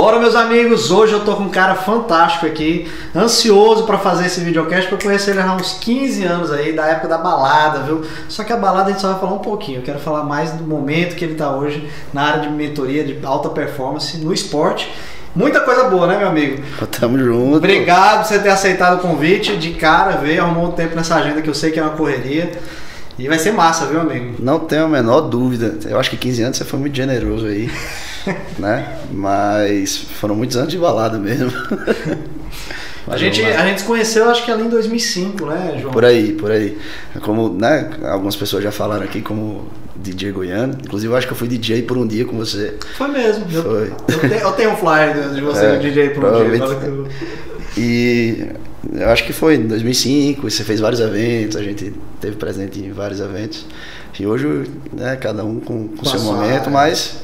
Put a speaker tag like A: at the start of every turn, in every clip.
A: Bora, meus amigos! Hoje eu tô com um cara fantástico aqui, ansioso para fazer esse videocast, porque eu conheci ele há uns 15 anos aí, da época da balada, viu? Só que a balada a gente só vai falar um pouquinho. Eu quero falar mais do momento que ele tá hoje na área de mentoria, de alta performance, no esporte. Muita coisa boa, né, meu amigo?
B: Tamo junto.
A: Obrigado por você ter aceitado o convite. De cara, veio, arrumou um tempo nessa agenda que eu sei que é uma correria. E vai ser massa, viu, amigo?
B: Não tenho a menor dúvida. Eu acho que 15 anos você foi muito generoso aí. né? Mas foram muitos anos de balada mesmo.
A: a gente, a gente se conheceu acho que ali em 2005, né, João?
B: Por aí, por aí. Como, né, algumas pessoas já falaram aqui como DJ Goiano. Inclusive, eu acho que eu fui DJ por um dia com você.
A: Foi mesmo.
B: Foi.
A: Eu, eu, tenho, eu tenho um flyer de você, é, DJ por um dia.
B: E eu acho que foi em 2005, você fez vários eventos, a gente teve presente em vários eventos. E hoje, né, cada um com, com seu momento, mas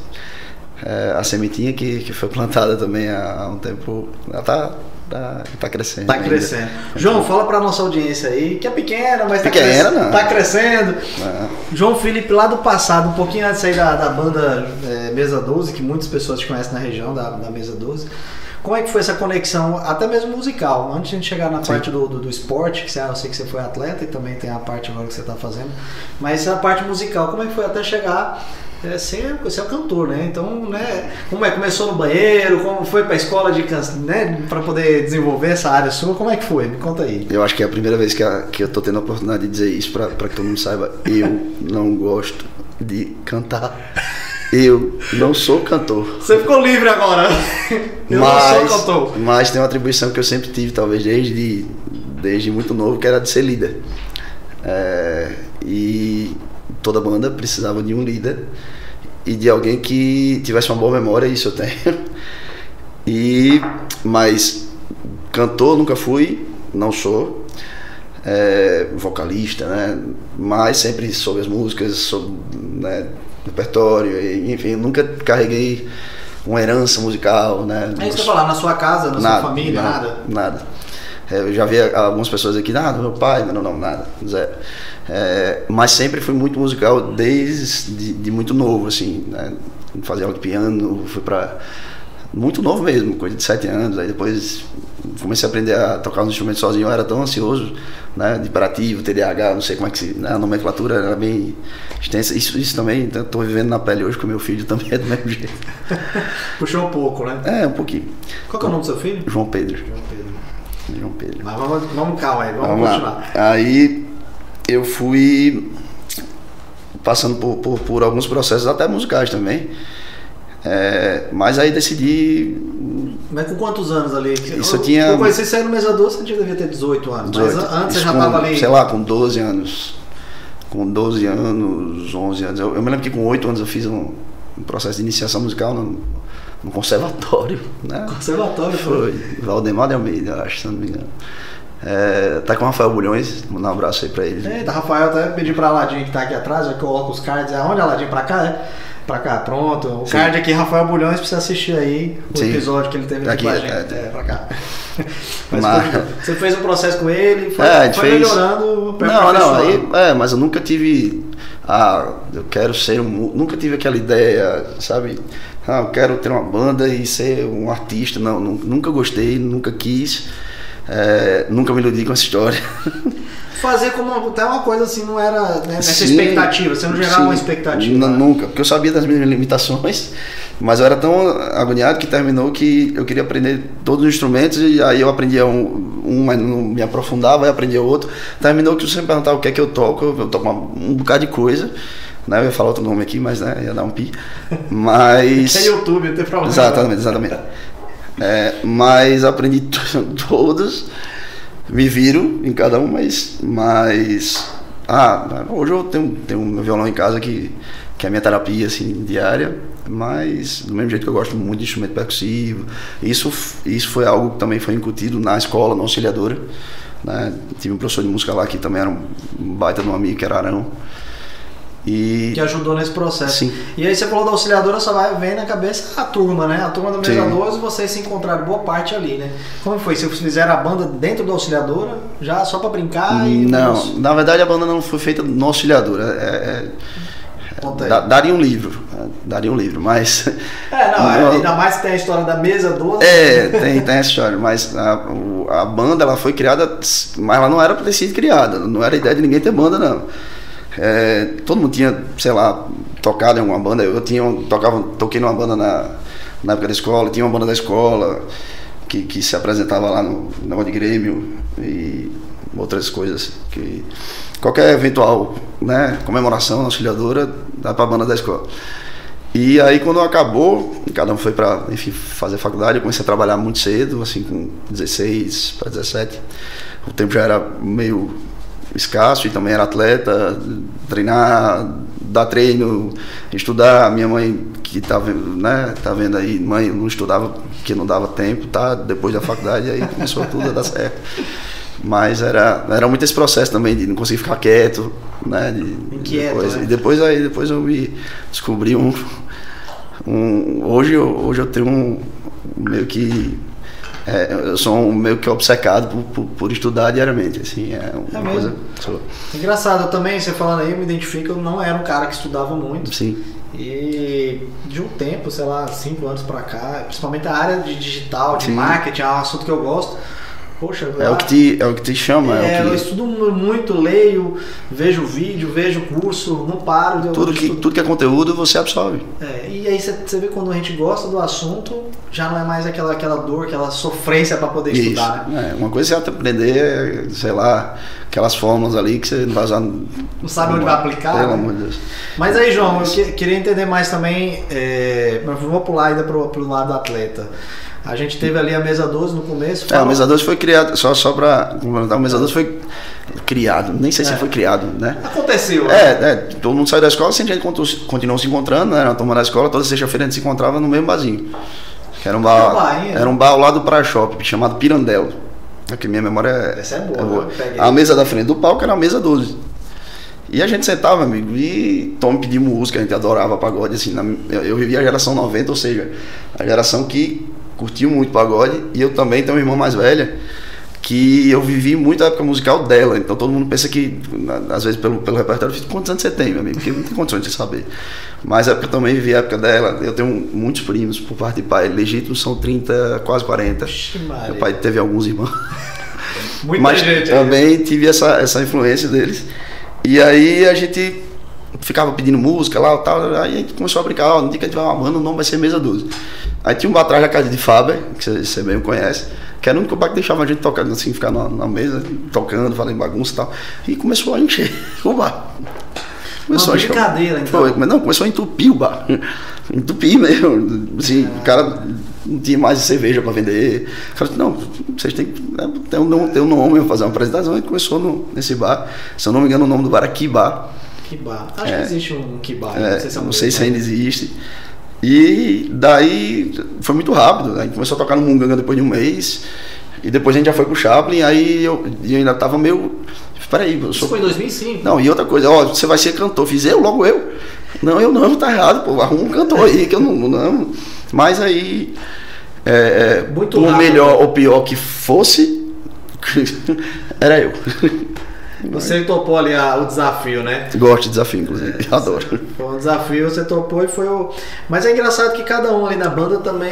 B: é, a sementinha que, que foi plantada também há, há um tempo, ela tá, tá, tá crescendo.
A: Tá ainda. crescendo. João, fala pra nossa audiência aí, que é pequena, mas
B: tá pequena,
A: tá, crescendo, tá crescendo.
B: Não.
A: João Felipe, lá do passado, um pouquinho antes sair da, da banda é, Mesa 12, que muitas pessoas te conhecem na região da, da Mesa 12. Como é que foi essa conexão, até mesmo musical? Antes de a gente chegar na Sim. parte do, do, do, esporte, que você, eu sei que você foi atleta e também tem a parte agora que você está fazendo, mas a parte musical, como é que foi até chegar é, ser, ser o cantor, né? Então, né, como é começou no banheiro, como foi para a escola de né, para poder desenvolver essa área sua, como é que foi? Me conta aí.
B: Eu acho que é a primeira vez que, a, que eu tô tendo a oportunidade de dizer isso para que todo mundo saiba, eu não gosto de cantar. Eu não sou cantor.
A: Você ficou livre agora. Eu mas, não sou cantor.
B: Mas tem uma atribuição que eu sempre tive, talvez desde, desde muito novo, que era de ser líder. É, e toda banda precisava de um líder e de alguém que tivesse uma boa memória, isso eu tenho. E mas cantor nunca fui, não sou. É, vocalista, né? Mas sempre sobre as músicas, sobre né, repertório, e, enfim, nunca carreguei uma herança musical, né?
A: É isso que eu falar, na sua casa, na nada, sua família, nada?
B: Nada. É, eu já vi algumas pessoas aqui, nada, meu pai, não, não, nada, zero. É, mas sempre fui muito musical desde de, de muito novo, assim, né? Fazia aula de piano, fui para muito novo mesmo, coisa de sete anos. Aí depois comecei a aprender a tocar os instrumentos sozinho. Eu era tão ansioso, né? De hiperativo, TDAH, não sei como é que se. Né? A nomenclatura era bem extensa. Isso, isso também, então, estou vivendo na pele hoje com meu filho também é do mesmo jeito.
A: Puxou um pouco, né?
B: É, um pouquinho.
A: Qual é o nome do seu filho?
B: João Pedro.
A: João Pedro.
B: João Pedro.
A: Mas vamos, vamos calma aí, vamos,
B: vamos
A: continuar.
B: Lá. Aí eu fui passando por, por, por, alguns processos, até musicais também. É, mas aí decidi.
A: Mas com quantos anos ali?
B: Isso eu, tinha.
A: Eu conheci você no Mesa Doce, você devia ter 18 anos. 18. Mas antes Isso você já estava ali.
B: Sei lá, com 12 anos. Com 12 anos, 11 anos. Eu, eu me lembro que com 8 anos eu fiz um, um processo de iniciação musical no, no conservatório. Né?
A: Conservatório
B: foi? Foi. Valdemar de Almeida, acho, se não me engano. É, tá com o Rafael Bulhões, mandar um abraço aí pra ele.
A: É, tá, Rafael, até pedi pra Aladinho que tá aqui atrás, já eu coloco os cards. Aonde, Aladinho? Pra cá, é? Pra cá, pronto. O Sim. card aqui, Rafael Bulhões, precisa assistir aí o Sim. episódio que ele teve aqui, aqui com a gente. É, é pra cá. Mas, mas... você fez um processo com ele, foi, é, foi fez... melhorando.
B: Não, não, aí, é, mas eu nunca tive. Ah, eu quero ser um. Nunca tive aquela ideia, sabe? Ah, eu quero ter uma banda e ser um artista. Não, nunca gostei, nunca quis. É, nunca me iludi com essa história.
A: Fazer como até uma coisa assim, não era né, nessa sim, expectativa, você não gerava sim, uma expectativa.
B: Né? Nunca, porque eu sabia das minhas limitações, mas eu era tão agoniado que terminou que eu queria aprender todos os instrumentos e aí eu aprendia um, um mas não me aprofundava, e aprendia outro. Terminou que você me perguntava o que é que eu toco, eu toco um bocado de coisa. Né? Eu ia falar outro nome aqui, mas né, ia dar um pi. Mas.
A: É YouTube, não tem problema.
B: Exatamente, exatamente. É, mas aprendi todos, me viro em cada um, mas, mas ah, hoje eu tenho, tenho meu violão em casa que, que é a minha terapia assim, diária, mas do mesmo jeito que eu gosto muito de instrumento percussivo, isso, isso foi algo que também foi incutido na escola, na auxiliadora. Né? Tive um professor de música lá que também era um baita de um amigo, que era Arão.
A: E... Que ajudou nesse processo.
B: Sim.
A: E aí você falou da auxiliadora, só vai vem na cabeça a turma, né? A turma do Mesa 12, vocês se encontraram boa parte ali, né? Como foi? Vocês fizeram a banda dentro da auxiliadora, já só para brincar? E...
B: Não, na verdade a banda não foi feita no auxiliadora. É, é, daria um livro. daria um livro, mas.
A: É, não, não, ainda mais que tem a história da mesa 12.
B: É, tem, tem essa história, mas a, a banda ela foi criada, mas ela não era para ter sido criada, não era ideia de ninguém ter banda, não. É, todo mundo tinha, sei lá, tocado em alguma banda, eu tinha, tocava, toquei numa banda na, na época da escola, tinha uma banda da escola que, que se apresentava lá no negócio de Grêmio e outras coisas que qualquer eventual né, comemoração auxiliadora dá para a banda da escola. E aí quando acabou, cada um foi para, enfim, fazer faculdade, eu comecei a trabalhar muito cedo, assim com 16 para 17. O tempo já era meio escasso e também era atleta, treinar, dar treino, estudar. Minha mãe que tá vendo, né, tá vendo aí, mãe não estudava porque não dava tempo, tá? Depois da faculdade aí começou tudo a dar certo. Mas era, era muito esse processo também de não conseguir ficar quieto, né? De,
A: Inquieto,
B: depois,
A: né?
B: E depois aí depois eu me descobri um, um hoje eu, hoje eu tenho um meio que é, eu sou um, meio que obcecado por, por, por, estudar diariamente, assim, é uma
A: é
B: coisa. Sou...
A: Engraçado, eu também, você falando aí, eu me identifico, eu não era um cara que estudava muito.
B: Sim.
A: E de um tempo, sei lá, cinco anos pra cá, principalmente a área de digital, de Sim. marketing, é um assunto que eu gosto. Poxa,
B: é, o que te, é o que te chama.
A: É,
B: é que...
A: eu estudo muito, leio, vejo vídeo, vejo curso, não paro.
B: Tudo que, tudo que é conteúdo você absorve.
A: É, e aí você vê quando a gente gosta do assunto, já não é mais aquela, aquela dor, aquela sofrência para poder
B: Isso.
A: estudar. Né?
B: É, uma coisa é você aprender, sei lá, aquelas fórmulas ali que você não vai usar.
A: Não sabe onde vai aplicar.
B: Pelo
A: né?
B: amor de Deus.
A: Mas aí, João, eu que, queria entender mais também. É, vou pular ainda pro, pro lado do atleta. A gente teve ali a mesa 12 no começo.
B: É, a mesa 12 foi criada, só, só para complementar, a mesa 12 foi criado, nem sei
A: É.
B: se foi criado, né?
A: Aconteceu.
B: É, é, todo mundo saiu da escola, sempre a gente continu- continuou se encontrando, né? Na turma da escola, toda sexta-feira a gente se encontrava no mesmo barzinho. Que era um
A: bar,
B: era um bar ao lado do Praia Shopping, chamado Pirandelo. Aqui minha memória é,
A: Essa é boa,
B: é boa.
A: né?
B: A mesa da frente do palco era a mesa 12. E a gente sentava, amigo, e Tom pedia música, a gente adorava pagode, assim, na- eu, eu vivi a geração 90, ou seja, a geração que curtiu muito pagode, e eu também tenho uma irmã mais velha, que eu vivi muito a época musical dela, então todo mundo pensa que, às vezes pelo, pelo repertório, eu fico, quantos anos você tem, meu amigo? Porque não tem condições de saber. Mas a época eu também vivi a época dela, eu tenho muitos primos por parte de pai, legítimos são 30, quase 40.
A: Vixe, Maria.
B: Meu pai teve alguns irmãos.
A: Muita
B: Mas
A: gente
B: também tive essa, essa influência deles. E aí a gente ficava pedindo música lá e tal. Aí a gente começou a brincar, ó, no dia que a gente vai uma banda, o nome vai ser Mesa 12. Aí tinha um bar atrás da casa de Faber, que você, bem conhece, que era o único bar que deixava a gente tocar, assim, ficar na, na mesa, tocando, falando bagunça e tal. E começou a encher o bar.
A: Uma
B: a encher-
A: brincadeira, então.
B: Foi, não, começou a entupir o bar. Entupir mesmo. Assim, o cara não tinha mais cerveja para vender. O cara disse, não, vocês têm que né, ter um, nome- ter um nome, fazer uma apresentação. E começou no, nesse bar. Se eu não me engano, o nome do bar é Kibar.
A: Kibar. Acho
B: É.
A: que existe um Kibar.
B: É,
A: não sei se é um
B: não sei se ainda existe. E daí foi muito rápido. A gente começou a tocar no Munganga depois de um mês. E depois a gente já foi pro Chaplin. Aí eu, eu ainda tava meio. Peraí, eu
A: Isso
B: sou.
A: foi em 2005.
B: Não, e outra coisa, ó, você vai ser cantor. Fiz eu, logo eu. Não, eu não, tá errado, pô. Arruma um cantor aí que eu não. não. Mas aí. É, é,
A: Muito
B: por
A: rápido.
B: melhor ou pior que fosse, era eu.
A: Você topou ali a- o desafio, né?
B: Gosto de desafio, inclusive. Adoro.
A: Foi um desafio, você topou e foi o. Mas é engraçado que cada um ali na banda também,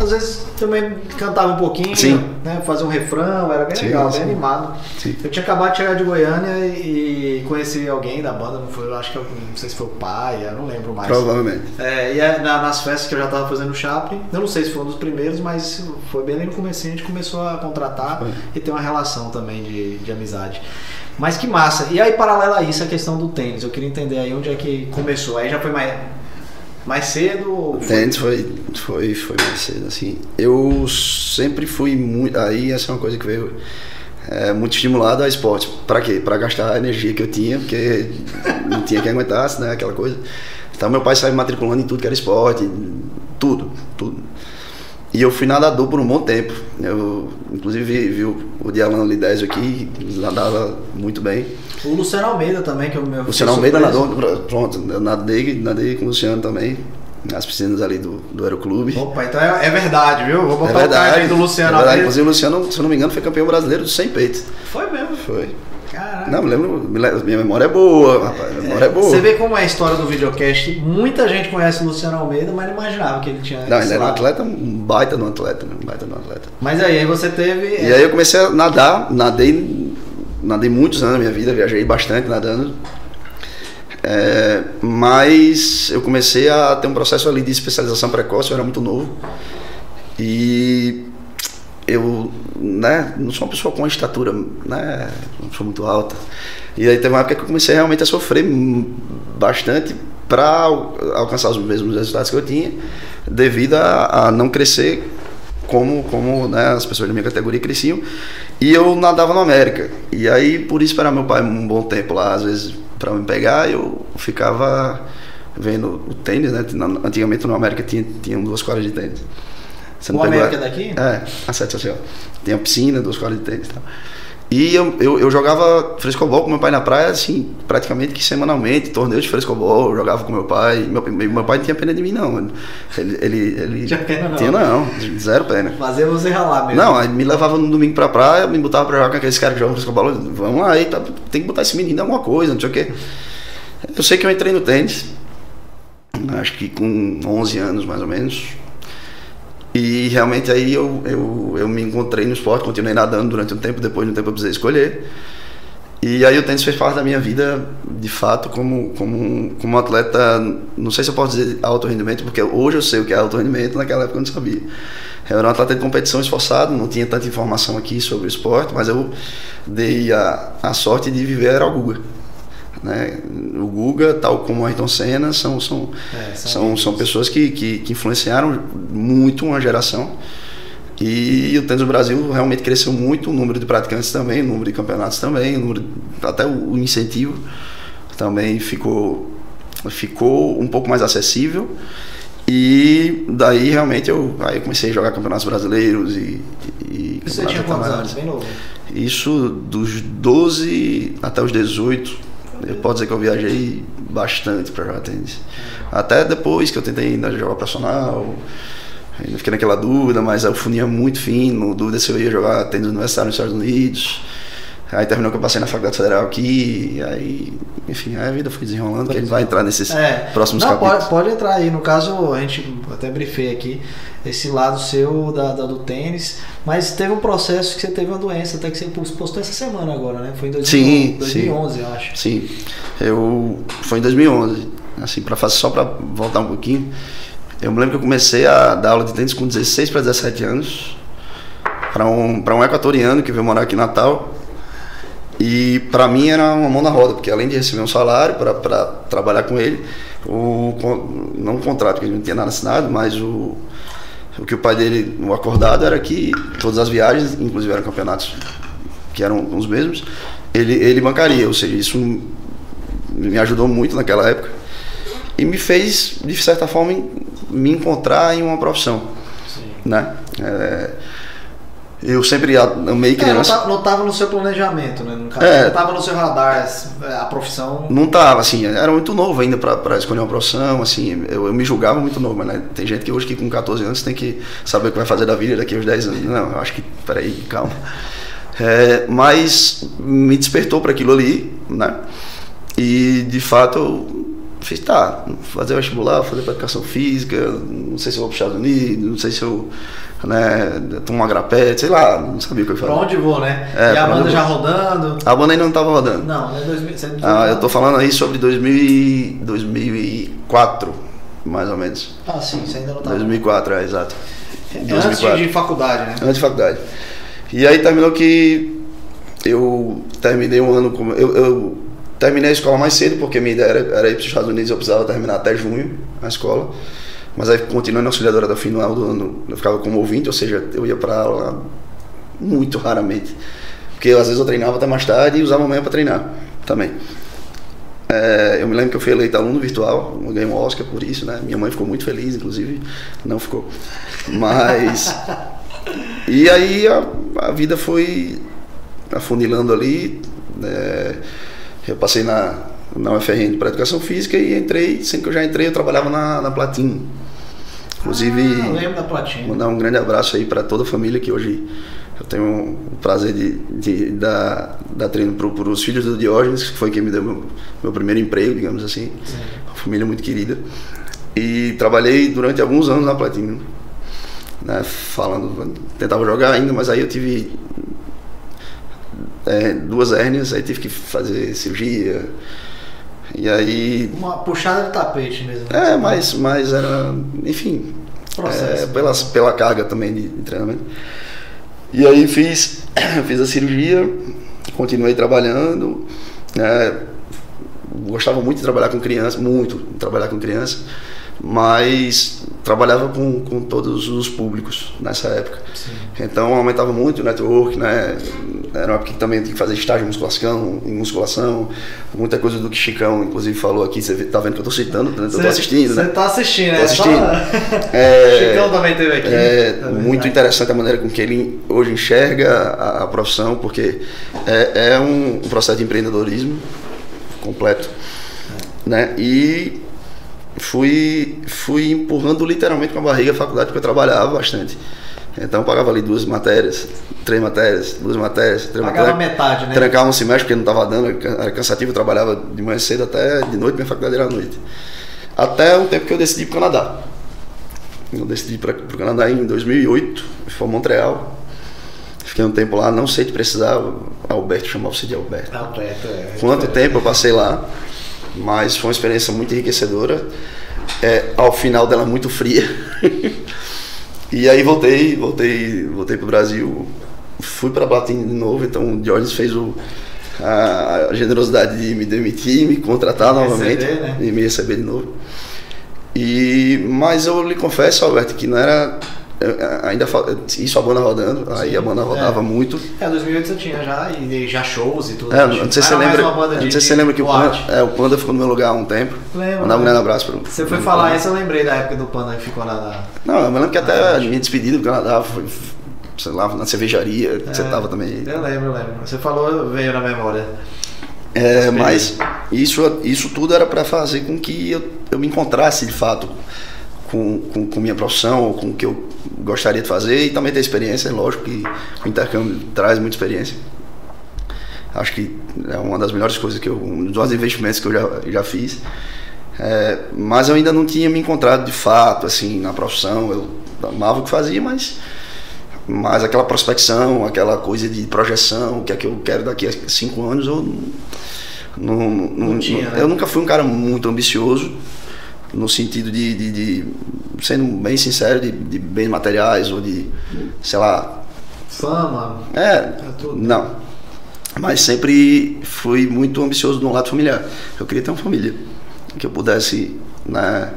A: às vezes, também cantava um pouquinho,
B: Sim.
A: né? Fazia um refrão, era bem
B: Sim,
A: legal,
B: sim.
A: bem animado.
B: Sim.
A: Eu tinha acabado de chegar de Goiânia e conheci alguém da banda, não foi, eu acho que não sei se foi o pai, eu não lembro mais.
B: Provavelmente.
A: É, e é na- nas festas que eu já tava fazendo no Chaplin, eu não sei se foi um dos primeiros, mas foi bem ali no começo a gente começou a contratar
B: Foi.
A: e ter uma relação também de, de amizade. Mas que massa. E aí, paralelo a isso, a questão do tênis. Eu queria entender aí onde é que começou. Aí já foi mais, mais cedo?
B: O tênis foi, foi, foi mais cedo, assim. Eu sempre fui muito. Aí essa é uma coisa que veio é, muito estimulado a esporte. Pra quê? Pra gastar a energia que eu tinha, porque não tinha quem aguentasse, né? Aquela coisa. Então meu pai saiu matriculando em tudo que era esporte, tudo, tudo. E eu fui nadador por um bom tempo. Eu, inclusive, vi, vi o, o Dialano Lidésio aqui, nadava muito bem.
A: O Luciano Almeida também, que é o meu.
B: O Luciano Almeida nadou, pronto, eu nadei, nadei com o Luciano também, nas piscinas ali do, do Aeroclube.
A: Opa, então é, é verdade, viu? Vou
B: É
A: botar o card aí
B: verdade,
A: do Luciano
B: é verdade.
A: Almeida.
B: Inclusive o Luciano, se eu não me engano, foi campeão brasileiro do 100 peito.
A: Foi mesmo.
B: Foi.
A: Caraca.
B: Não, me lembro, minha memória é boa, rapaz, minha memória é, boa.
A: Você vê como é a história do videocast. Muita gente conhece o Luciano Almeida, mas não imaginava que ele tinha.
B: Não, ele era um atleta, um baita de um atleta, né? um baita de um atleta.
A: Mas aí, aí você teve.
B: E aí eu comecei a nadar, nadei, nadei muitos anos na minha vida, viajei bastante nadando. É, mas eu comecei a ter um processo ali de especialização precoce, eu era muito novo. E eu né, não sou uma pessoa com uma estatura, né, não sou muito alta. E aí teve uma época que eu comecei realmente a sofrer bastante para alcançar os mesmos resultados que eu tinha, devido a, a não crescer como, como né, as pessoas da minha categoria cresciam. E eu nadava no América. E aí, por isso, esperar meu pai um bom tempo lá, às vezes, para me pegar, eu ficava vendo o tênis, né? Antigamente no América tinha, tinha duas quadras de tênis. Você
A: O
B: pegou
A: América
B: a-
A: daqui?
B: É, a sete social. Tinha piscina, duas quadras de tênis e tal. E eu, eu, eu jogava frescobol com meu pai na praia, assim, praticamente que semanalmente, torneio de frescobol, eu jogava com meu pai. Meu, meu pai não tinha pena de mim, não. Ele, ele, ele
A: Tinha pena não.
B: Tinha não, zero pena.
A: Fazer você ralar mesmo.
B: Não, aí me levava no domingo pra praia, me botava pra jogar com aqueles caras que jogam frescobol. Vamos lá, aí, tá, tem que botar esse menino em alguma coisa, não sei o quê. Eu sei que eu entrei no tênis, acho que com 11 anos mais ou menos. E realmente aí eu, eu, eu me encontrei no esporte, continuei nadando durante um tempo, depois de um tempo eu precisei escolher. E aí o tênis fez parte da minha vida, de fato, como, como, como atleta, não sei se eu posso dizer alto rendimento, porque hoje eu sei o que é alto rendimento, naquela época eu não sabia. Eu era um atleta de competição esforçado, não tinha tanta informação aqui sobre o esporte, mas eu dei a, a sorte de viver Guga. Né? O Guga, tal como o Ayrton Senna, são, são,
A: É, são
B: são, são pessoas que, que, que influenciaram muito uma geração. E o tênis do Brasil realmente cresceu muito, o número de praticantes também, o número de campeonatos também, o número, até o incentivo também ficou, ficou um pouco mais acessível. E daí realmente eu, aí comecei a jogar campeonatos brasileiros e, e
A: Você tinha quantos anos? Bem novo.
B: Isso dos 12 até os 18. Eu posso dizer que eu viajei bastante para jogar tênis. Até depois que eu tentei ainda jogar profissional, ainda fiquei naquela dúvida, mas eu funia muito fino, dúvida se eu ia jogar tênis universitário nos Estados Unidos. Aí terminou que eu passei na Faculdade Federal aqui, aí, enfim, aí a vida foi desenrolando, que a gente vai entrar nesses
A: É.
B: próximos
A: Não,
B: capítulos.
A: pode, pode entrar aí. No caso, a gente até briefei aqui esse lado seu da, da- do tênis, mas teve um processo que você teve uma doença, até que você postou essa semana agora, né? Foi em 2011,
B: Sim,
A: 2011 eu acho.
B: Sim, eu foi em 2011, assim para fazer só para voltar um pouquinho. Eu me lembro que eu comecei a dar aula de tênis com 16 para 17 anos para um para um equatoriano que veio morar aqui em Natal. E para mim era uma mão na roda, porque além de receber um salário para trabalhar com ele, o não o contrato que ele não tinha nada assinado, mas o o que o pai dele, o acordado era que todas as viagens, inclusive eram campeonatos que eram os mesmos, ele, ele bancaria, ou seja, isso me ajudou muito naquela época e me fez, de certa forma, me encontrar em uma profissão, né? É, eu sempre amei
A: É, não,
B: criança.
A: tá- não no seu planejamento, né? Caso,
B: É.
A: Não tava no seu radar a profissão.
B: Não tava, assim, era muito novo ainda para escolher uma profissão, assim, eu, eu me julgava muito novo, mas né, tem gente que hoje que com 14 anos tem que saber o que vai fazer da vida daqui aos 10 anos. Não, eu acho que, peraí, calma. É, mas me despertou para aquilo ali, né? E de fato eu fiz, tá, fazer vestibular, fazer educação física, não sei se eu vou para os Estados Unidos, não sei se eu né, uma grapete, sei lá, não sabia o que eu ia
A: Pra
B: fazer.
A: onde vou, né?
B: É,
A: e a
B: pra
A: banda já rodando.
B: A banda ainda não estava rodando.
A: Não, né? 2000, você
B: Ah, eu tô falando aí sobre 2000 e- 2004, mais ou menos.
A: Ah, sim, você ainda não tava.
B: 2004, é, exato.
A: Antes de, de faculdade, né?
B: Antes de faculdade. E aí terminou que eu terminei um ano como. Eu, eu terminei a escola mais cedo, porque minha ideia era, era ir para os Estados Unidos, eu precisava terminar até junho a escola. Mas aí continuando auxiliadora da final do ano, eu ficava como ouvinte, ou seja, eu ia para aula muito raramente. Porque às vezes eu treinava até mais tarde e usava amanhã para treinar também. É, eu me lembro que eu fui eleito aluno virtual, eu ganhei um Oscar por isso, né? Minha mãe ficou muito feliz, inclusive, não ficou. Mas. e aí a, a vida foi afunilando ali. é, eu passei na, na UFRN para Educação Física e entrei, sempre que eu já entrei, eu trabalhava na, na Platin. Inclusive,
A: Ah,
B: mandar um grande abraço aí para toda a família que hoje Eu tenho o prazer de, de dar, dar treino para os filhos do Diógenes, que foi quem me deu meu, meu primeiro emprego, digamos assim. Sim. Uma família muito querida. E trabalhei durante alguns anos na Platino. Né, falando, tentava jogar ainda, mas aí eu tive é, duas hérnias, aí tive que fazer cirurgia. E aí.
A: Uma puxada de tapete mesmo.
B: É, mas, mas era. Enfim. É, pela, pela carga também de, de treinamento. E aí fiz, fiz a cirurgia, continuei trabalhando. Né, gostava muito de trabalhar com criança, muito de trabalhar com criança mas trabalhava com, com todos os públicos nessa época. Sim. Então aumentava muito o network, né? Era uma época que também tinha que fazer estágio em musculação, em musculação, muita coisa do que Chicão, inclusive, falou aqui. Você tá vendo que eu tô citando, né? eu tô assistindo,
A: né?
B: Você
A: tá assistindo, né?
B: Tô assistindo. é,
A: Chicão também teve aqui.
B: É também, muito interessante a maneira com que ele hoje enxerga a, a profissão, porque é, é um, processo de empreendedorismo completo, é. né? E fui, fui empurrando literalmente com a barriga a faculdade porque eu trabalhava bastante. Então eu pagava ali duas matérias, três matérias, duas matérias, três
A: pagava
B: matérias.
A: metade, né?
B: Trancava um semestre porque não estava dando, era cansativo, eu trabalhava de manhã cedo até de noite, minha faculdade era à noite. Até o tempo que eu decidi ir para o Canadá. Eu decidi ir para o Canadá em 2008, fui para Montreal. Fiquei um tempo lá, não sei te precisar, Alberto chamava você de Alberto.
A: Alberto, é.
B: Quanto tempo eu passei lá? Mas foi uma experiência muito enriquecedora. É, ao final dela muito fria. e aí voltei, voltei, voltei para o Brasil, fui para Platini de novo, então o Jorge fez o, a, a, generosidade de me demitir, me contratar me novamente receber, né? e me receber de novo. E, mas eu lhe confesso, Alberto, que não era ainda isso a banda rodando, Sim, aí a banda rodava
A: é.
B: muito.
A: É, 2008 você tinha já e já shows e tudo.
B: É, não sei se você lembra, não sei se você lembra que o Panda, é, o Panda ficou no meu lugar há um tempo.
A: Lembro.
B: Mandar um grande abraço para
A: Você foi falar isso, eu lembrei da época do Panda que ficou lá na
B: Não, eu lembro que até a minha despedida do Canadá foi sei lá, na cervejaria, que é, você tava também.
A: Eu lembro, eu lembro. Você falou, veio na memória.
B: É, mas isso, isso tudo era para fazer com que eu, eu me encontrasse de fato com, com, com, minha profissão, com o que eu gostaria de fazer e também ter experiência, lógico que o intercâmbio traz muita experiência. Acho que é uma das melhores coisas que eu, um dos investimentos que eu já, já fiz. É, mas eu ainda não tinha me encontrado de fato, assim, na profissão. Eu amava o que fazia, mas, mas aquela prospecção, aquela coisa de projeção, o que é que eu quero daqui a cinco anos, eu não, não, não, não tinha, né? Eu nunca fui um cara muito ambicioso no sentido de, de, de sendo bem sincero, de, de, bens materiais ou de, sei lá.
A: Fama.
B: É, é tudo. não. Mas sempre fui muito ambicioso no lado familiar. Eu queria ter uma família, que eu pudesse né,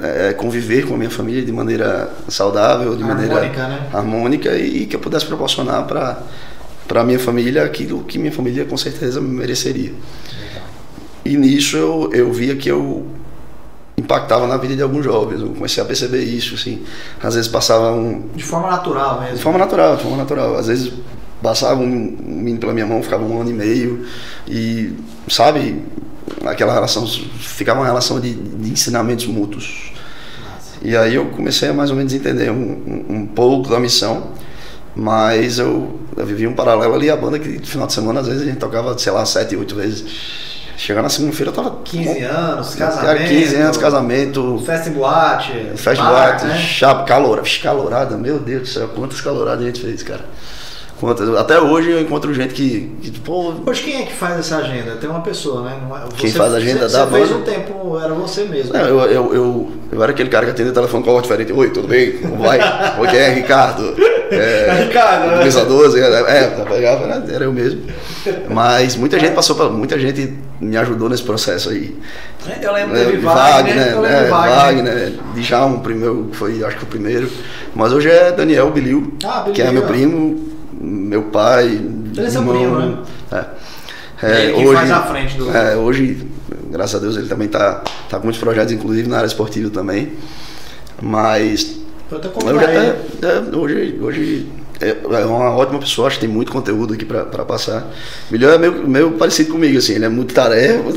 B: é, conviver com a minha família de maneira saudável, de harmônica, maneira
A: né?
B: harmônica e que eu pudesse proporcionar para para minha família aquilo que minha família com certeza mereceria. E nisso eu, eu via que eu impactava na vida de alguns jovens. Eu comecei a perceber isso, assim. Às vezes passava um...
A: De forma natural mesmo.
B: De forma natural, de forma natural. Às vezes passava um menino pela minha mão, ficava um ano e meio e, sabe, aquela relação, ficava uma relação de, de ensinamentos mútuos. Nossa. E aí eu comecei a mais ou menos entender um, um, um pouco da missão, mas eu, eu vivia um paralelo ali, a banda que no final de semana às vezes a gente tocava, sei lá, sete, oito vezes Chegar na segunda-feira eu tava.
A: 15 anos, casamento. 15
B: anos, casamento.
A: Festa em boate.
B: Festa em boate, né? chapa, calor, calorada, meu Deus do céu, quantas caloradas a gente fez, cara. Quantas, até hoje eu encontro gente que, que pô,
A: Hoje quem é que faz essa agenda? Tem uma pessoa, né?
B: É, quem faz a agenda
A: você,
B: da
A: Você fez um tempo, era você mesmo.
B: Não, eu, eu, eu, eu, era aquele cara que atende o telefone com a voz diferente. Oi, tudo bem? Como vai? Oi, quem é? Ricardo.
A: É, Ricardo, né?
B: Camisa 12, é, é, pegava, né? Era eu mesmo. Mas muita gente passou por. Muita gente me ajudou nesse processo aí.
A: Eu lembro é, de Wagner,
B: Wagner, né? Wagner, Wagner Djalma, primeiro, foi acho que o primeiro. Mas hoje é Daniel Bilil,
A: ah,
B: que é meu primo meu pai.
A: Ele é seu primo, né?
B: É.
A: É, ele hoje, faz a frente do.
B: É, hoje, graças a Deus, ele também está tá com muitos projetos, inclusive na área esportiva também. Mas.
A: Eu até eu já
B: até, é, hoje, hoje é, é uma ótima pessoa, acho que tem muito conteúdo aqui para passar. Melhor é meio, meio parecido comigo, assim, ele é muito tarefa,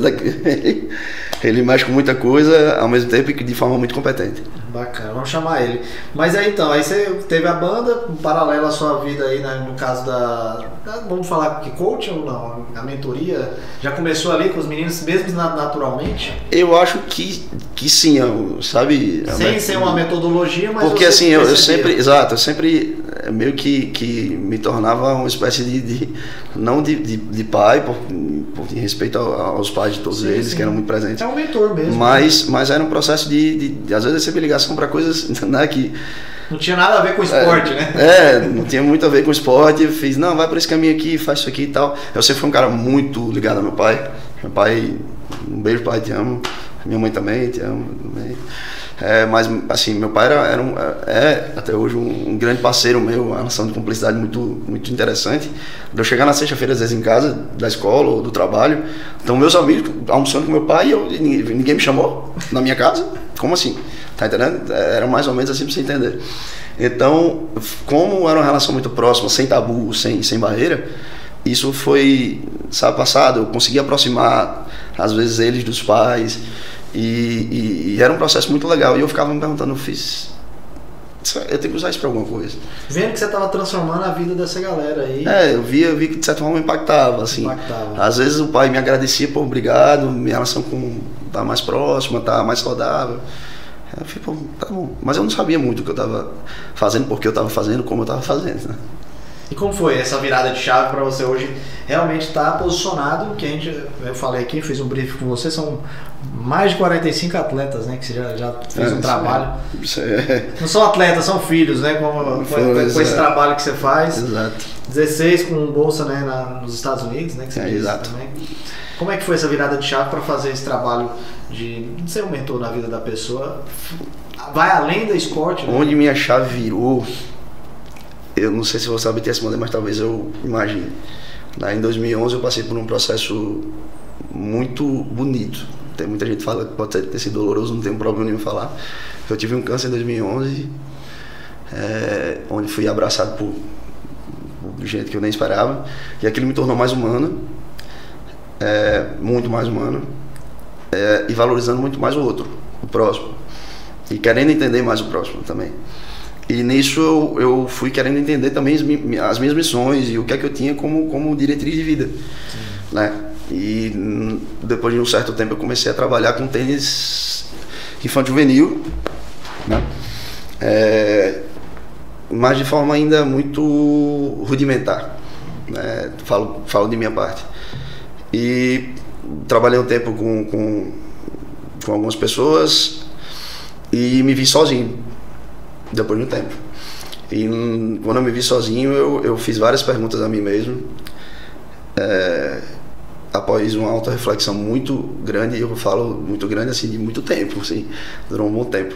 B: ele mexe com muita coisa, ao mesmo tempo que de forma muito competente.
A: Bacana, vamos chamar ele. Mas aí então, aí você teve a banda, um paralelo à sua vida aí, né, no caso da, Vamos falar que coaching ou não? A mentoria já começou ali com os meninos, mesmo naturalmente?
B: Eu acho que, que sim, sabe?
A: Sem ser uma metodologia, mas.
B: Porque assim, eu, eu, sempre. Exato, eu sempre meio que, que me tornava uma espécie de. de não de, de, de pai, por, por respeito aos pais de todos sim, eles, sim. que eram muito presentes.
A: É um mentor mesmo.
B: Mas, né? mas era um processo de, de, de às vezes receber ligação para coisas né, que.
A: Não tinha nada a ver com esporte,
B: é,
A: né?
B: É, não tinha muito a ver com esporte. Eu fiz, não, vai por esse caminho aqui, faz isso aqui e tal. Eu sempre fui um cara muito ligado ao meu pai. Meu pai, um beijo, pai, te amo. Minha mãe também, te amo. Também. É, mas, assim, meu pai era, era um, é até hoje um, um, grande parceiro meu, uma relação de cumplicidade muito, muito interessante. De eu chegar na sexta-feira, às vezes, em casa, da escola ou do trabalho, então meus amigos almoçando com meu pai e eu, ninguém, me chamou na minha casa. Como assim? Tá entendendo? Era mais ou menos assim pra você entender. Então, como era uma relação muito próxima, sem tabu, sem, sem barreira, isso foi, sabe, passado. Eu consegui aproximar, às vezes, eles dos pais. E, e, e, era um processo muito legal. E eu ficava me perguntando, eu fiz. Eu tenho que usar isso para alguma coisa.
A: Vendo que você estava transformando a vida dessa galera aí.
B: É, eu vi, eu vi que de certa forma impactava, assim. Impactava. Às vezes o pai me agradecia por obrigado, minha relação com tá mais próxima, tá mais saudável. Eu falei, pô, tá bom. Mas eu não sabia muito o que eu estava fazendo, porque eu estava fazendo, como eu estava fazendo, né?
A: E como foi essa virada de chave para você hoje realmente estar tá posicionado? Que a gente, eu falei aqui, fiz um briefing com você, são mais de 45 atletas, né? Que você já, já fez é, um trabalho.
B: É.
A: Não são atletas, são filhos, né? Com, com, com esse trabalho que você faz.
B: Exato.
A: 16 com bolsa né, na, nos Estados Unidos, né? Que você
B: é, exato.
A: Também. Como é que foi essa virada de chave para fazer esse trabalho de ser um mentor na vida da pessoa? Vai além do esporte?
B: Né? Onde minha chave virou eu não sei se você sabe te responder, mas talvez eu imagine. Em 2011 eu passei por um processo muito bonito. Tem muita gente fala que pode ter sido doloroso, não tem problema nenhum falar. Eu tive um câncer em 2011, é, onde fui abraçado por, por gente que eu nem esperava, e aquilo me tornou mais humano, é, muito mais humano, é, e valorizando muito mais o outro, o próximo, e querendo entender mais o próximo também. E nisso eu, eu fui querendo entender também as, as, minhas missões e o que é que eu tinha como, como diretriz de vida. Sim. Né? E depois de um certo tempo eu comecei a trabalhar com tênis infantil juvenil, né? É, mas de forma ainda muito rudimentar. Né? Falo, falo de minha parte. E trabalhei um tempo com, com, com algumas pessoas e me vi sozinho depois de um tempo. E quando eu me vi sozinho, eu, eu fiz várias perguntas a mim mesmo. É, após uma auto-reflexão muito grande, eu falo muito grande assim, de muito tempo, assim, durou um bom tempo.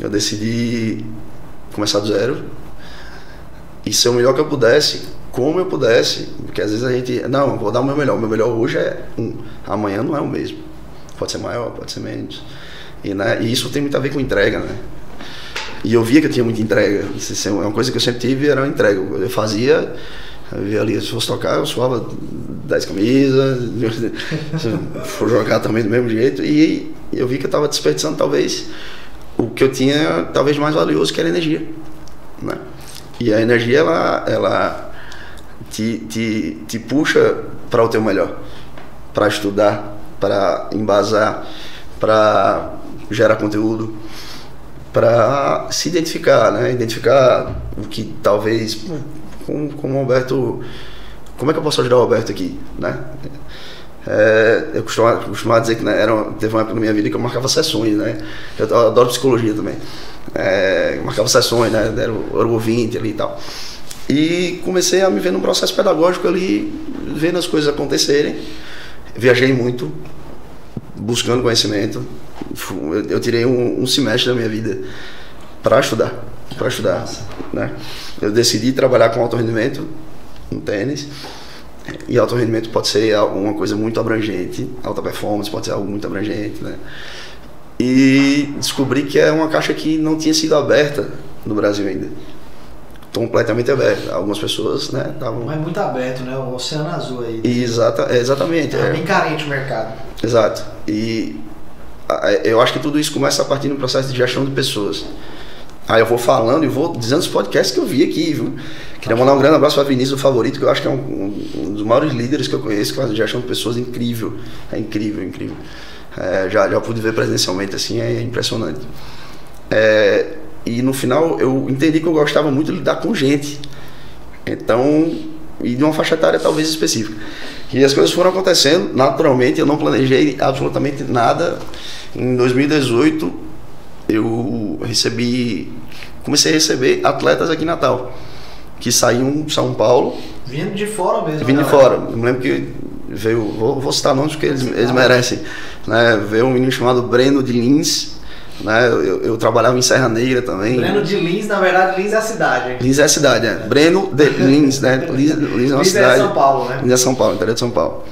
B: Eu decidi começar do zero e ser o melhor que eu pudesse, como eu pudesse, porque às vezes a gente, não, vou dar o meu melhor, o meu melhor hoje é um, amanhã não é o mesmo. Pode ser maior, pode ser menos. E, né, e isso tem muito a ver com entrega, né? E eu via que eu tinha muita entrega. É uma coisa que eu sempre tive, era uma entrega. Eu fazia, eu ali, se fosse tocar, eu suava 10 camisas, for jogar também do mesmo jeito. E eu vi que eu estava desperdiçando talvez o que eu tinha talvez mais valioso, que era energia. Né? E a energia, ela, ela te, te, te puxa para o teu melhor, para estudar, para embasar, para gerar conteúdo para se identificar, né? Identificar o que talvez como, como o Alberto, como é que eu posso ajudar o Alberto aqui, né? É, eu costumava, costumava dizer que né, era, teve uma época na minha vida que eu marcava sessões, né? Eu, eu adoro psicologia também. É, marcava sessões, né? Era, era ouvinte ali e tal. E comecei a me ver num processo pedagógico ali, vendo as coisas acontecerem. Viajei muito, buscando conhecimento. Eu tirei um, um semestre da minha vida para estudar, para estudar, né? Eu decidi trabalhar com alto rendimento no tênis. E alto rendimento pode ser uma coisa muito abrangente, alta performance pode ser algo muito abrangente, né? E descobri que é uma caixa que não tinha sido aberta no Brasil ainda completamente aberta. Algumas pessoas, né, estavam...
A: Mas muito aberto, né? O oceano azul aí.
B: Exata, exatamente.
A: É, é bem carente o mercado.
B: Exato. E eu acho que tudo isso começa a partir do processo de gestão de pessoas. Aí eu vou falando e vou dizendo os podcasts que eu vi aqui, viu? Queria mandar um grande abraço para Vinícius, o favorito, que eu acho que é um, um, dos maiores líderes que eu conheço, que gestão de pessoas incrível. É incrível, incrível. É, já, já pude ver presencialmente, assim, é impressionante. É, e no final eu entendi que eu gostava muito de lidar com gente. Então, e de uma faixa etária talvez específica. E as coisas foram acontecendo naturalmente, eu não planejei absolutamente nada. Em 2018, eu recebi, comecei a receber atletas aqui em Natal, que saíam de São Paulo.
A: Vindo de fora mesmo.
B: Vindo de né? fora. Eu me lembro que veio, vou, vou citar nomes porque eles, eles merecem. Né? Veio um menino chamado Breno de Lins, né? Eu, eu, trabalhava em Serra Negra também.
A: Breno de Lins, na verdade, Lins é a cidade.
B: Lins é a cidade, é. Breno de Lins, né? Lins, Lins é uma Lins cidade.
A: é São Paulo, né?
B: Lins é São Paulo, interior de São Paulo.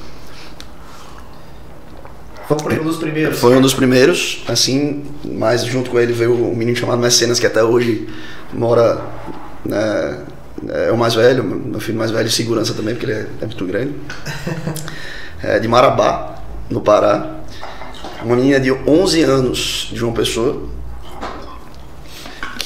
A: Foi um dos primeiros?
B: Foi um dos primeiros, assim, mas junto com ele veio um menino chamado Mecenas, que até hoje mora, né, é o mais velho, meu filho mais velho, segurança também, porque ele é, é muito grande. É de Marabá, no Pará uma menina de 11 anos de João Pessoa,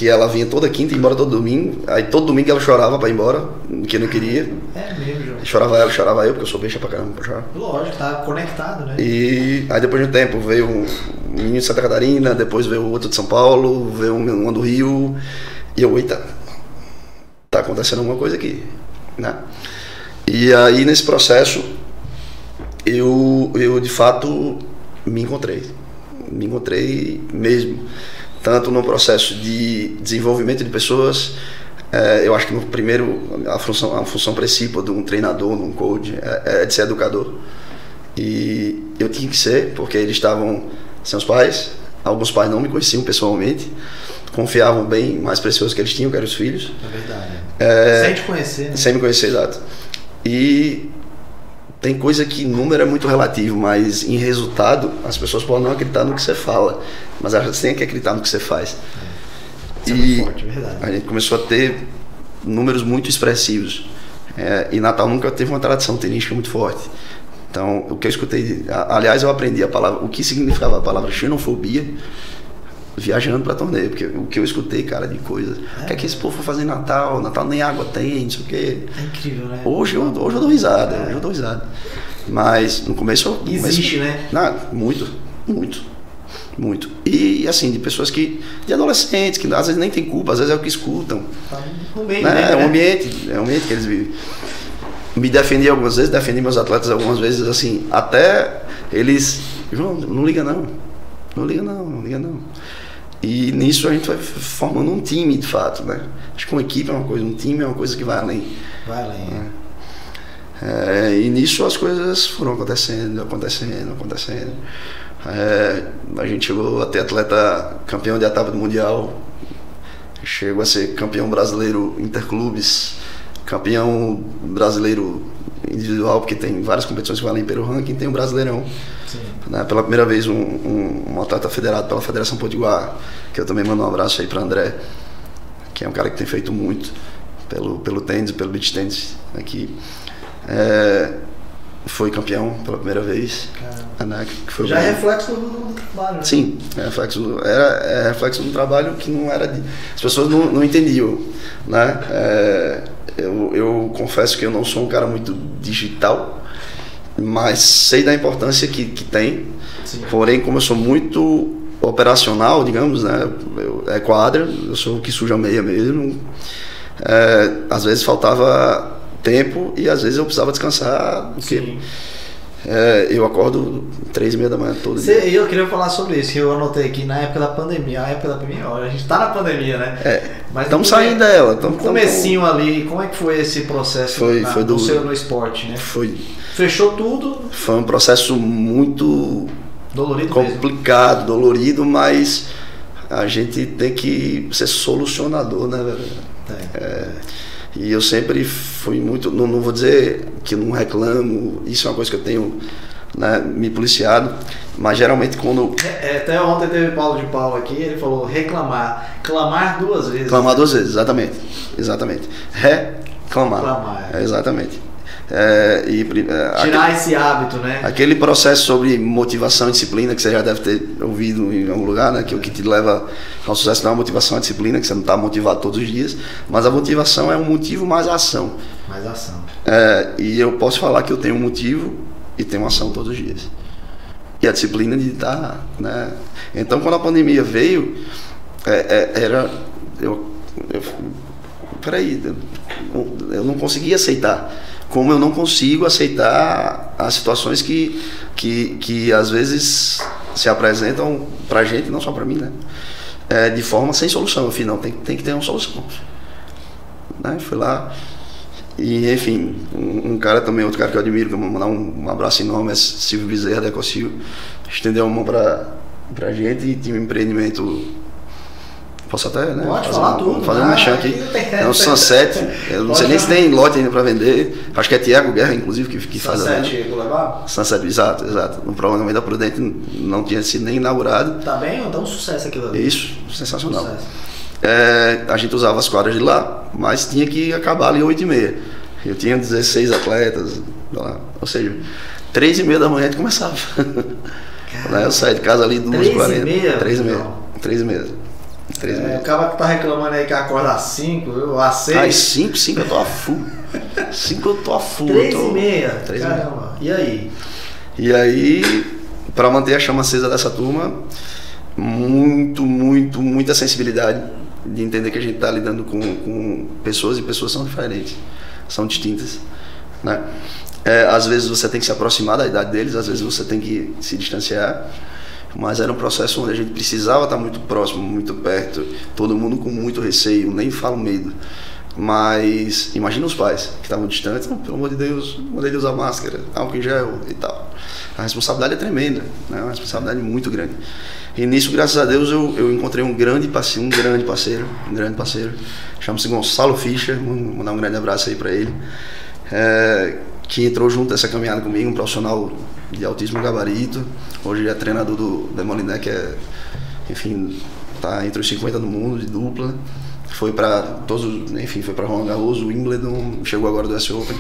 B: que ela vinha toda quinta e embora todo domingo. Aí todo domingo ela chorava para ir embora, que não queria.
A: É mesmo, João.
B: Chorava ela, chorava eu, porque eu sou beixa pra caramba pra chorar.
A: Lógico, tá conectado, né?
B: E aí depois de um tempo veio um menino de Santa Catarina, depois veio outro de São Paulo, veio um do Rio. E eu, eita, tá acontecendo alguma coisa aqui, né? E aí nesse processo eu, eu de fato me encontrei. Me encontrei mesmo. Tanto no processo de desenvolvimento de pessoas, é, eu acho que no primeiro, a função, a função principal de um treinador, de um coach, é, é de ser educador. E eu tinha que ser, porque eles estavam sem os pais, alguns pais não me conheciam pessoalmente, confiavam bem mais precioso que eles tinham, que eram os filhos.
A: É verdade. É, sem te conhecer. Né?
B: Sem me conhecer, exato. E tem coisa que número é muito relativo, mas em resultado as pessoas podem não acreditar no que você fala, mas elas têm que acreditar no que você faz.
A: É. E é forte, é
B: a gente começou a ter números muito expressivos. É, e Natal nunca teve uma tradição tenística muito forte. Então, o que eu escutei, aliás, eu aprendi a palavra, o que significava a palavra xenofobia viajando para torneio, porque o que eu escutei, cara, de coisa. É. O que é que esse povo fazer em Natal? Natal nem água tem, não sei o quê.
A: É incrível, né?
B: Hoje eu, hoje eu dou risada, é. hoje eu dou risada. Mas no começo.
A: No Existe,
B: começo,
A: né?
B: Não, muito, muito. Muito. E assim, de pessoas que. de adolescentes, que às vezes nem tem culpa, às vezes é o que escutam.
A: Tá no meio,
B: né?
A: né?
B: É um ambiente, é um ambiente que eles vivem. Me defendi algumas vezes, defendi meus atletas algumas vezes, assim, até eles. João, não liga não. Não liga não, não liga não. E nisso a gente vai formando um time, de fato, né? Acho que uma equipe é uma coisa, um time é uma coisa que vai além.
A: Vai além.
B: Né? É, e nisso as coisas foram acontecendo, acontecendo, acontecendo. É, a gente chegou a ter atleta campeão de etapa do Mundial, chegou a ser campeão brasileiro interclubes, campeão brasileiro individual, porque tem várias competições que valem pelo ranking, tem o Brasileirão. Né? Pela primeira vez, um, um, um, atleta federado pela Federação Potiguar, que eu também mando um abraço aí para André, que é um cara que tem feito muito pelo, pelo tênis, pelo beach tênis aqui. É, foi campeão pela primeira vez.
A: Né, que foi Já é reflexo do, do trabalho. Né?
B: Sim, é reflexo, era, é reflexo do trabalho que não era de. As pessoas não, não entendiam. Né? É, eu, eu confesso que eu não sou um cara muito digital, mas sei da importância que, que tem. Sim. Porém, como eu sou muito operacional, digamos, né? Eu, é quadra, eu sou o que suja meia mesmo. É, às vezes faltava tempo e às vezes eu precisava descansar. Porque, Sim. É, eu acordo três e meia da manhã todo
A: Cê, dia. Eu queria falar sobre isso, que eu anotei aqui na época da pandemia. A época da pandemia, a gente tá na pandemia, né?
B: É, Mas estamos saindo dela.
A: Tamo, comecinho tamo... ali, como é que foi esse processo
B: foi, na, foi do,
A: no, seu, no esporte, né?
B: Foi.
A: Fechou tudo?
B: Foi um processo muito
A: dolorido
B: complicado, mesmo. dolorido, mas a gente tem que ser solucionador, né, velho? É. é e eu sempre fui muito, não, não vou dizer que não reclamo, isso é uma coisa que eu tenho né, me policiado, mas geralmente quando.
A: É, é, até ontem teve Paulo de Paulo aqui, ele falou reclamar. Clamar duas vezes.
B: Clamar duas vezes, exatamente. Exatamente. Reclamar.
A: Reclamar.
B: É. Exatamente. É, e, é,
A: Tirar aquele, esse hábito, né?
B: Aquele processo sobre motivação e disciplina, que você já deve ter ouvido em algum lugar, né? Que é o que te leva ao sucesso não é a motivação, é a disciplina, que você não está motivado todos os dias, mas a motivação é um motivo mais a ação.
A: Mais ação.
B: É, e eu posso falar que eu tenho um motivo e tenho ação todos os dias. E a disciplina de estar, tá, né? Então, quando a pandemia veio, é, é, era. Eu, eu, peraí, eu, eu não conseguia aceitar como eu não consigo aceitar as situações que, que, que às vezes se apresentam para gente, não só para mim, né? É, de forma sem solução. Não, tem, tem que ter uma solução. Né? Fui lá e, enfim, um, um, cara também, outro cara que eu admiro, que eu vou mandar um, um abraço enorme, é Silvio Bezerra da Ecocil, estendeu a mão para a gente e tinha um empreendimento Posso até, né?
A: Pode fazer falar um, tudo.
B: Fazer um mexão aqui. É um Sunset. Eu não sei nem se tem lote ainda para vender. Acho que é Tiago Guerra, inclusive, que, que faz
A: a Sunset Boulevard?
B: Sunset, exato, exato. No prolongamento da Prudente não tinha sido nem inaugurado.
A: Tá bem? Então um sucesso aquilo ali.
B: Isso, sensacional. Sucesso. É, a gente usava as quadras de lá, mas tinha que acabar ali 8 e meia. Eu tinha 16 atletas, lá. ou seja, 3 e meia da manhã a gente começava. eu saí de casa ali 2 h 40
A: Três é, o cara que tá reclamando aí que acorda às 5, eu às 6.
B: Às 5, 5 eu tô a full. 5 eu tô a full.
A: 3 tô... e meia. Três Caramba. E, meia. e aí?
B: E aí, para manter a chama acesa dessa turma, muito, muito, muita sensibilidade de entender que a gente está lidando com, com pessoas e pessoas são diferentes, são distintas. Né? É, às vezes você tem que se aproximar da idade deles, às vezes você tem que se distanciar mas era um processo onde a gente precisava estar muito próximo, muito perto, todo mundo com muito receio, nem falo medo. Mas imagina os pais que estavam distantes, não, pelo amor de Deus, mandei de usar máscara, álcool em gel e tal. A responsabilidade é tremenda, né? uma responsabilidade muito grande. E nisso, graças a Deus, eu, eu encontrei um grande parceiro, um grande parceiro, um grande parceiro, chama-se Gonçalo Fischer, vou mandar um grande abraço aí para ele, é, que entrou junto nessa caminhada comigo, um profissional de altíssimo gabarito. Hoje é treinador do Demoliné, que é, enfim, tá entre os 50 do mundo de dupla. Foi para todos, enfim, foi para Roland Garros, Wimbledon, chegou agora do S Open.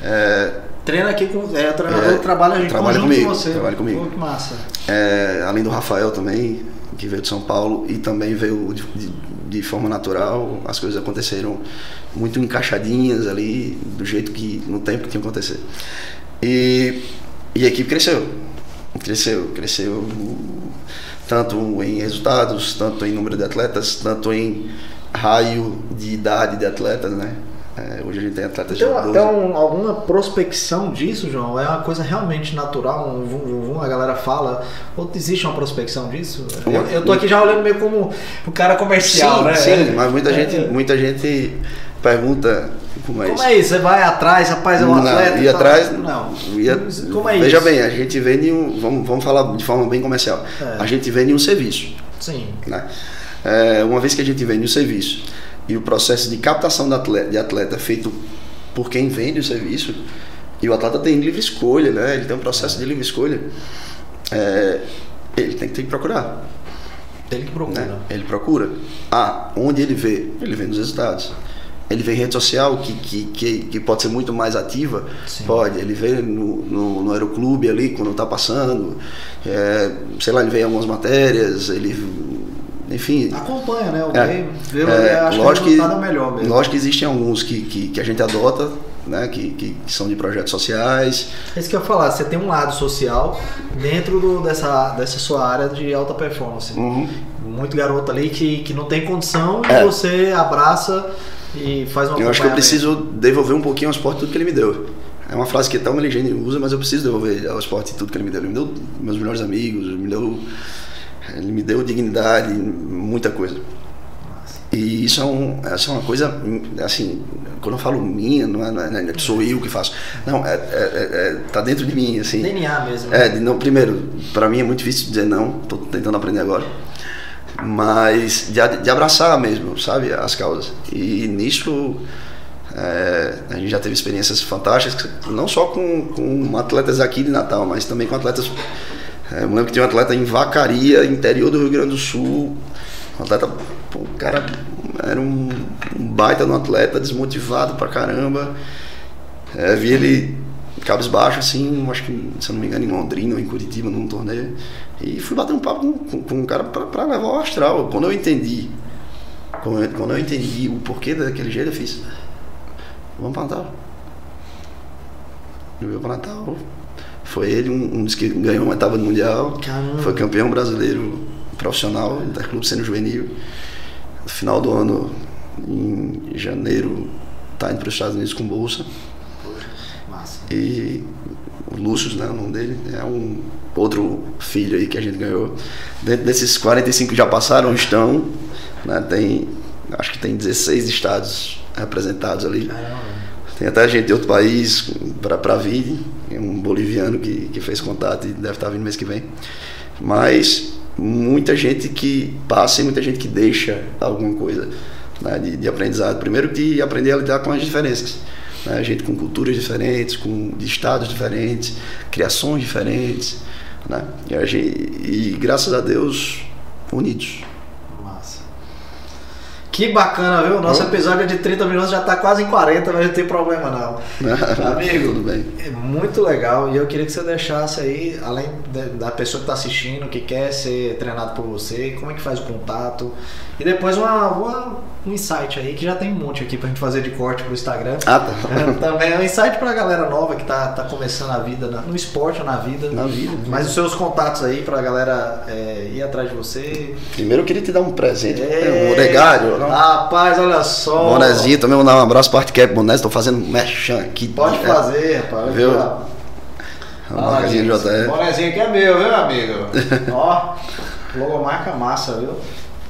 A: É, Treina aqui com. É, treinador é, trabalha, a
B: trabalha comigo, com você.
A: Trabalha
B: comigo.
A: Pô, massa.
B: É, além do Rafael também, que veio de São Paulo e também veio de, de, de, forma natural. As coisas aconteceram muito encaixadinhas ali, do jeito que. no tempo que tinha que acontecer. E e a equipe cresceu. Cresceu, cresceu tanto em resultados, tanto em número de atletas, tanto em raio de idade de atletas, né? É, hoje a gente tem atletas de
A: 12. Tem um, alguma prospecção disso, João? É uma coisa realmente natural? Um vum, vum, a galera fala. Ou existe uma prospecção disso? Eu, eu tô aqui já olhando meio como o cara comercial,
B: sim,
A: né?
B: Sim, mas muita, é, gente, é. muita gente pergunta
A: como é, como isso? é isso? Você vai atrás, rapaz, é um não, atleta?
B: Ia atrás.
A: Não.
B: Ia, como é veja isso? bem, a gente vende um. Vamos, vamos falar de forma bem comercial. É. A gente vende um serviço.
A: Sim.
B: Né? É, uma vez que a gente vende um serviço e o processo de captação de atleta, de atleta feito por quem vende o serviço, e o atleta tem livre escolha, né? Ele tem um processo de livre escolha. É, ele tem que, procurar.
A: Ele que procura. Né?
B: Ele procura. Ah, onde ele vê? Ele vê nos resultados. Ele vê rede social que, que, que, que pode ser muito mais ativa? Sim. Pode. Ele vê no, no, no aeroclube ali, quando está passando. É, sei lá, ele vê algumas matérias, ele enfim.
A: Acompanha, né? O é, vê, é, acho lógico que,
B: é
A: melhor mesmo.
B: Lógico que existem alguns que, que, que a gente adota, né? Que, que, que, são de projetos sociais.
A: É isso que eu ia falar, você tem um lado social dentro do, dessa, dessa sua área de alta performance.
B: Uhum.
A: Muito garoto ali que, que não tem condição e é. você abraça e faz uma
B: Eu acho que eu preciso devolver um pouquinho ao esporte tudo que ele me deu. É uma frase que até o Meligene usa, mas eu preciso devolver ao esporte tudo que ele me deu. Ele me deu meus melhores amigos, me deu, ele me deu dignidade, muita coisa. E isso é, um, isso é uma coisa, assim, quando eu falo minha, não é, não é, não é sou eu que faço. Não, é, é, é, tá dentro de mim, assim.
A: DNA mesmo.
B: É, de, não, primeiro, para mim é muito difícil dizer não, tô tentando aprender agora mas de, de abraçar mesmo, sabe, as causas. E nisso é, a gente já teve experiências fantásticas, não só com, com atletas aqui de Natal, mas também com atletas. É, eu lembro que tinha um atleta em Vacaria, interior do Rio Grande do Sul. Um atleta, pô, o cara era um, um baita de um atleta, desmotivado pra caramba. É, vi ele cabisbaixo, assim, acho que, se eu não me engano, em Londrina ou em Curitiba, num torneio. E fui bater um papo com, com, com um cara pra, pra levar o astral. Quando eu entendi, quando eu, quando eu entendi o porquê daquele jeito, eu fiz, vamos pra Natal. Eu veio pra Natal. Foi ele, um, um dos que ganhou uma etapa do Mundial.
A: Caramba.
B: Foi campeão brasileiro profissional, Interclube Sênior Juvenil. No final do ano, em janeiro, tá indo para os Estados Unidos com bolsa.
A: Massa.
B: E o Lúcio, né, o nome dele, é um outro filho aí que a gente ganhou. Dentro desses 45 que já passaram, estão, né, tem, acho que tem 16 estados representados ali.
A: Caramba.
B: Tem até gente de outro país para vir, um boliviano que, que fez contato e deve estar vindo mês que vem. Mas muita gente que passa e muita gente que deixa alguma coisa né, de, de aprendizado. Primeiro de aprender a lidar com as diferenças. Né? Gente com culturas diferentes, com de estados diferentes, criações diferentes. Né? E, a gente, e graças a Deus, unidos.
A: Que bacana, viu? Nosso episódio é de 30 minutos, já tá quase em 40, mas não tem problema não. Amigo,
B: Tudo bem.
A: É muito legal e eu queria que você deixasse aí, além da- pessoa que está assistindo, que quer ser treinado por você, como é que faz o contato. E depois uma, uma- um insight aí, que já tem um monte aqui pra gente fazer de corte pro Instagram.
B: Ah, tá.
A: Também é um insight pra galera nova que tá, tá começando a vida na- no esporte ou na vida.
B: Na vida.
A: Mas os seus contatos aí pra galera é, ir atrás de você.
B: Primeiro eu queria te dar um presente.
A: É.
B: Um oregário. Não?
A: Rapaz, olha só.
B: Bonezinho, também vou dar um abraço para Art Cap Boné, estou fazendo merchan aqui.
A: Pode
B: É,
A: fazer, rapaz.
B: Viu?
A: Esse
B: JF.
A: Bonezinho aqui é meu, viu, amigo? Ó, logomarca massa, viu?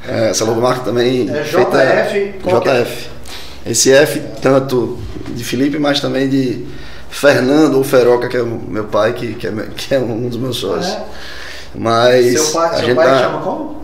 B: É, essa logomarca também.
A: É JF, que é?
B: JF. Esse F, tanto de Felipe, mas também de Fernando ou Feroca, que é o meu pai, que, que, é, que é um dos meus sócios.
A: É.
B: Mas.
A: Seu pai, seu pai
B: tá-
A: chama como?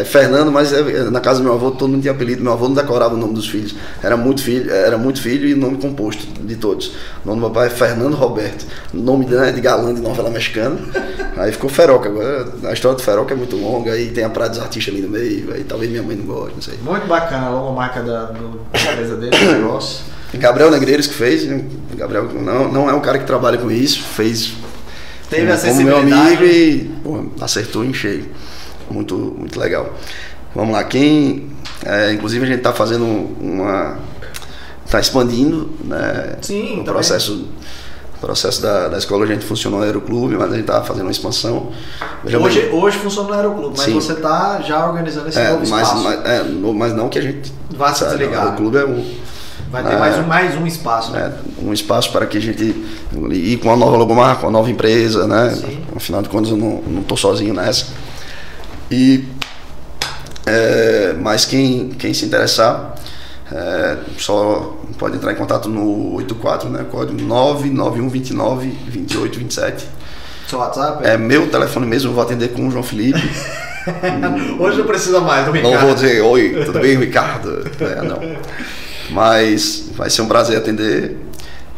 B: É Fernando, mas é- é, na casa do meu avô todo mundo tinha apelido. Meu avô não decorava o nome dos filhos. Era muito filho, era muito filho e nome composto de todos. O nome do meu pai é Fernando Roberto. Nome né, de galã de novela mexicana. Aí ficou Feroca. Agora a história do Feroca é muito longa. Aí tem a Praia dos Artistas ali no meio. Aí talvez minha mãe não goste, não sei.
A: Muito bacana a logomarca da, do, da empresa dele, do negócio.
B: Gabriel Negreiros que fez. né? Gabriel não, não é um cara que trabalha com isso. Fez
A: Teve a
B: como meu
A: sensibilidade.
B: amigo e pô, acertou em cheio. Muito, muito legal. Vamos lá, quem. é, inclusive a gente está fazendo uma. Está expandindo né,
A: Sim,
B: o
A: tá
B: processo. O processo da, da escola a gente funcionou no Aeroclube, mas a gente está fazendo uma expansão. Veja bem,
A: Hoje, hoje funciona no Aeroclube, mas
B: Sim.
A: você tá já organizando esse
B: é,
A: novo
B: mas,
A: espaço.
B: mas, é, no- mas não que a gente.
A: Vá se desligar.
B: O clube é um,
A: Vai ter
B: é,
A: mais, um, mais um espaço. né?
B: né, um espaço para que a gente ir com uma nova logomarca, com uma nova empresa, né?
A: Sim.
B: Afinal de contas, eu não, tô sozinho nessa. E é, mas quem, quem se interessar, é, só pode entrar em contato no 84, né? Código 99129 2827.
A: Seu WhatsApp?
B: É meu telefone mesmo, eu vou atender com o João Felipe.
A: Hoje não precisa mais do Ricardo.
B: Não vou dizer, oi, tudo bem, Ricardo? É, não. Mas vai ser um prazer atender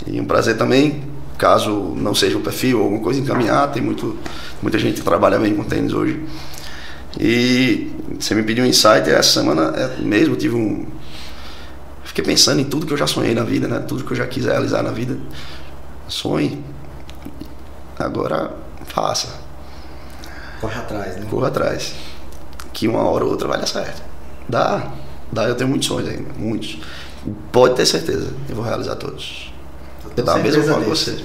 B: e um prazer também, caso não seja o perfil ou alguma coisa, encaminhar. Tem muito, muita gente que trabalha bem com tênis hoje. E você me pediu um insight, essa semana é, mesmo tive um. Fiquei pensando em tudo que eu já sonhei na vida, né? Tudo que eu já quis realizar na vida. Sonhe. Agora faça.
A: Corre atrás, né?
B: Corra atrás. Que uma hora ou outra vai dar certo. Dá. Dá, eu tenho muitos sonhos ainda. Muitos. Pode ter certeza. Eu vou realizar todos.
A: Eu
B: Da mesma forma que você.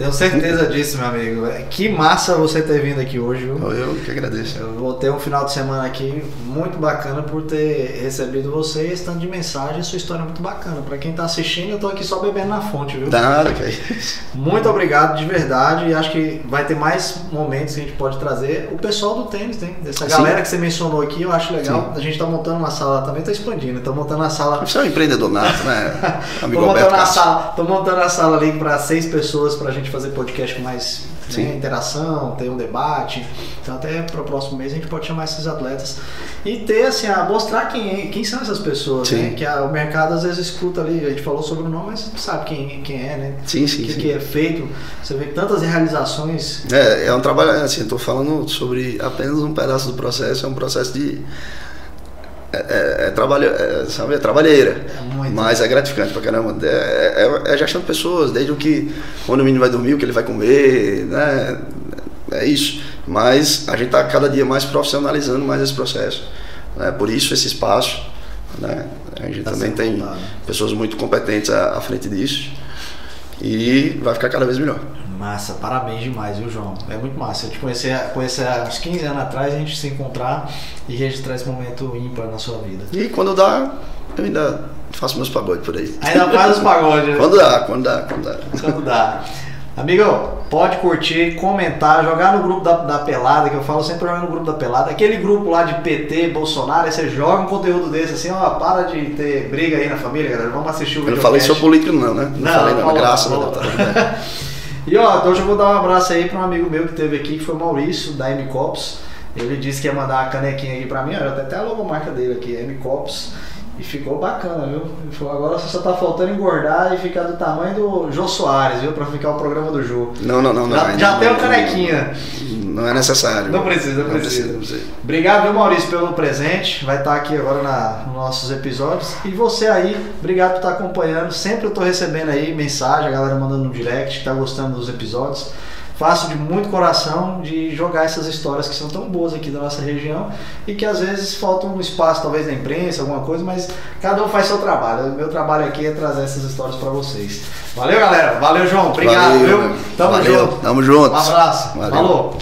A: Tenho certeza disso, meu amigo. É, Que massa você ter vindo aqui hoje, viu?
B: Eu que agradeço.
A: Eu vou ter um final de semana aqui muito bacana por ter recebido você esse tanto de mensagem. Sua história é muito bacana. Pra quem tá assistindo, eu tô aqui só bebendo na fonte, viu?
B: Nada, que é isso.
A: Muito obrigado de verdade. E acho que vai ter mais momentos que a gente pode trazer. O pessoal do tênis? Dessa
B: Sim.
A: galera que você mencionou aqui, eu acho legal. A gente tá montando uma sala também, tá expandindo. Tá montando a sala
B: Você é um empreendedor nato, né?
A: Tô
B: Amigo
A: montando,
B: Alberto
A: a sala, tô montando a sala ali para seis pessoas pra gente fazer podcast com mais né, interação, ter um debate. Então até pro próximo mês a gente pode chamar esses atletas e ter assim, a mostrar quem, é- quem são essas pessoas, né? Que a- o mercado às vezes escuta ali, a gente falou sobre o nome, mas não sabe quem, quem é, né?
B: Sim,
A: O
B: sim,
A: que,
B: sim.
A: que é feito. Você vê tantas realizações.
B: É, é um trabalho, assim, tô falando sobre apenas um pedaço do processo, é um processo de é, é, é trabalho, é, sabe, é trabalheira.
A: muito.
B: mas é gratificante pra caramba. É, é, é gestão de pessoas, desde o que quando o menino vai dormir, o que ele vai comer, né? É isso. Mas a gente está cada dia mais profissionalizando mais esse processo. Né? Por isso esse espaço. Né? A gente
A: Tá
B: também tem pessoas muito competentes à, à frente disso. E vai ficar cada vez melhor.
A: Massa, parabéns demais, viu, João? É muito massa. Eu te conheci, conheci há uns 15 anos atrás, a gente se encontrar e registrar esse momento ímpar na sua vida.
B: E quando dá, eu ainda faço meus pagodes por aí.
A: Ainda faz os pagodes, né?
B: Quando dá, quando dá, quando dá.
A: Quando dá. Amigo, pode curtir, comentar, jogar no grupo da, da Pelada, que eu falo sempre jogar no grupo da Pelada. Aquele grupo lá de PT, Bolsonaro, aí você joga um conteúdo desse assim, ó, para de ter briga aí na família, galera. Vamos assistir o
B: Eu não
A: vídeo.
B: falei sobre político não, né? Não, falei não,
A: falou,
B: graças a. Deus.
A: E ó, então hoje eu vou dar um abraço aí para um amigo meu que teve aqui, que foi o Maurício, da M Cops. Ele disse que ia mandar a canequinha aqui pra mim, ó, até até a logomarca dele aqui, M Cops. E ficou bacana, viu? Ele falou, agora só tá faltando engordar e ficar do tamanho do Jô Soares, viu? Pra ficar o programa do Jô.
B: Não, não, não. não
A: Já,
B: ainda
A: já
B: não-
A: tem o
B: não-
A: canequinha.
B: Não é necessário.
A: Não precisa, não precisa.
B: não precisa.
A: Obrigado, viu, Maurício, pelo presente. Vai estar aqui agora na, nos nossos episódios. E você aí, obrigado por estar acompanhando. Sempre eu tô recebendo aí mensagem, a galera mandando no direct, que tá gostando dos episódios. Faço de muito coração de jogar essas histórias que são tão boas aqui da nossa região e que às vezes falta um espaço, talvez na imprensa, alguma coisa, mas cada um faz seu trabalho. O meu trabalho aqui é trazer essas histórias para vocês. Valeu, galera. Valeu, João. Obrigado,
B: Valeu,
A: viu? Tamo
B: Valeu.
A: junto.
B: Tamo junto.
A: Um abraço.
B: Valeu.
A: Falou.